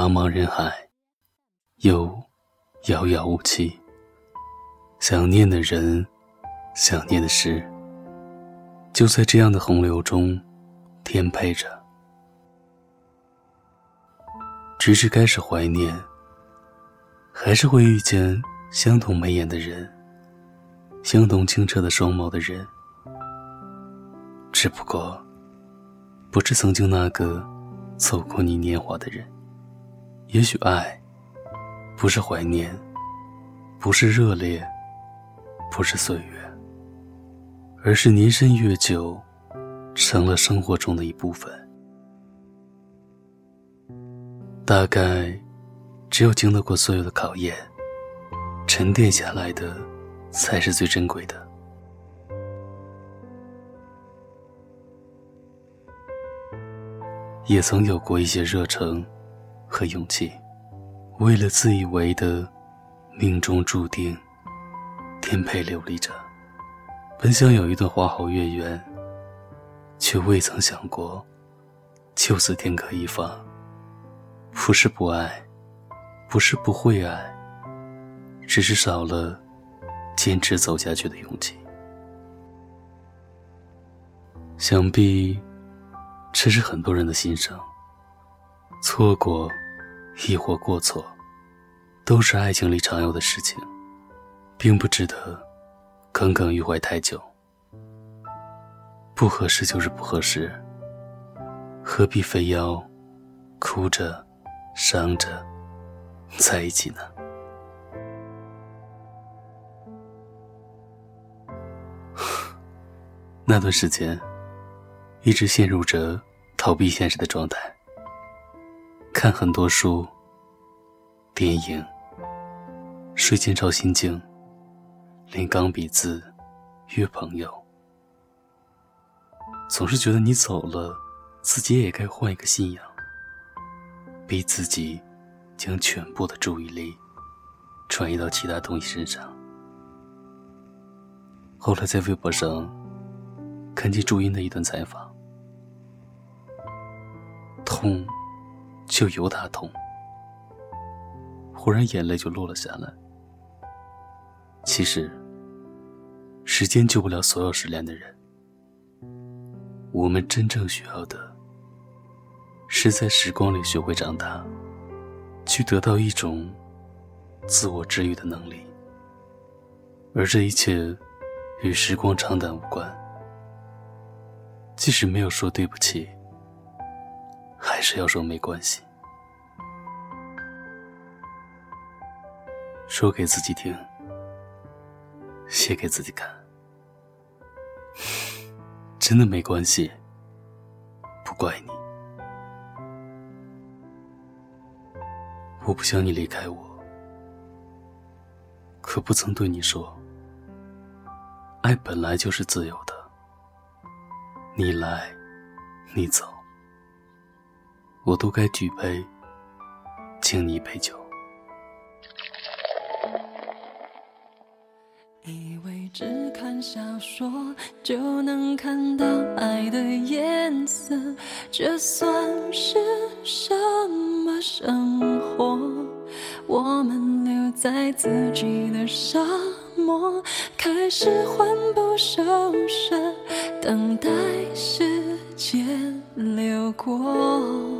茫茫人海，又遥遥无期。想念的人，想念的事，就在这样的洪流中颠沛着。直至开始怀念，还是会遇见相同眉眼的人，相同清澈的双眸的人。只不过，不是曾经那个走过你年华的人。也许爱，不是怀念，不是热烈，不是岁月，而是年深月久，成了生活中的一部分。大概，只有经得过所有的考验，沉淀下来的，才是最珍贵的。也曾有过一些热诚和勇气，为了自以为的命中注定，颠沛流离着，本想有一段花好月圆，却未曾想过，就此天各一方。不是不爱，不是不会爱，只是少了坚持走下去的勇气。想必这是很多人的心声。错过，亦或过错，都是爱情里常有的事情，并不值得耿耿于怀太久。不合适就是不合适，何必非要哭着？伤着，在一起呢。那段时间，一直陷入着逃避现实的状态，看很多书、电影，睡前抄心经，练钢笔字，约朋友，总是觉得你走了，自己也该换一个信仰。逼自己将全部的注意力转移到其他东西身上。后来在微博上看见朱茵的一段采访，痛就由他痛，忽然眼泪就落了下来。其实，时间救不了所有失恋的人，我们真正需要的。是在时光里学会长大，去得到一种自我治愈的能力，而这一切与时光长短无关。即使没有说对不起，还是要说没关系，说给自己听，写给自己看，真的没关系，不怪你。我不想你离开我，可不曾对你说，爱本来就是自由的。你来，你走，我都该举杯敬你一杯酒。以为只看小说就能看到爱的颜色，这算是什么生活？我们留在自己的沙漠，开始魂不守舍，等待时间流过。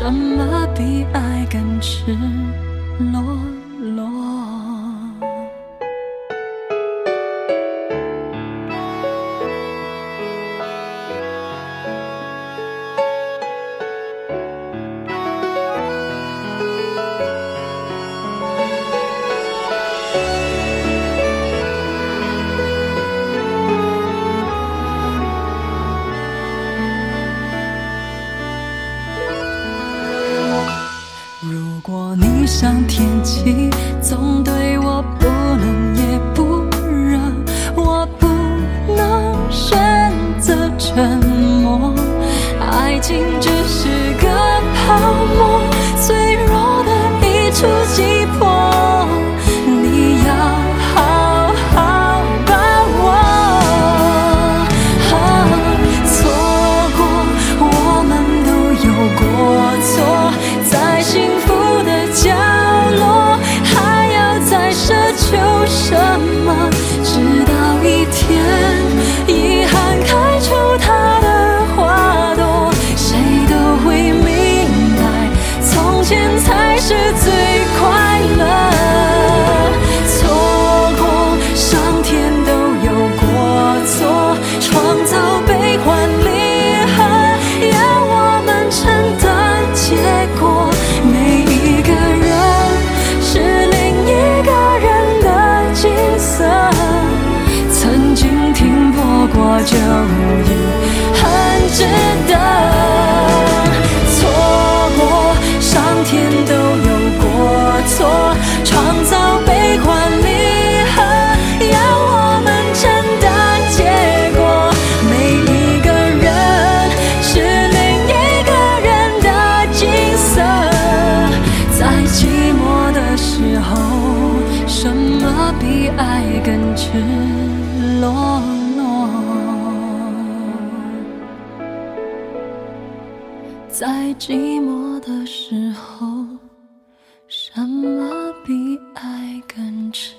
什么比爱更赤裸？像天气总对我不冷也不热。我不能选择沉默。爱情只是在寂寞的时候什么比爱更迟？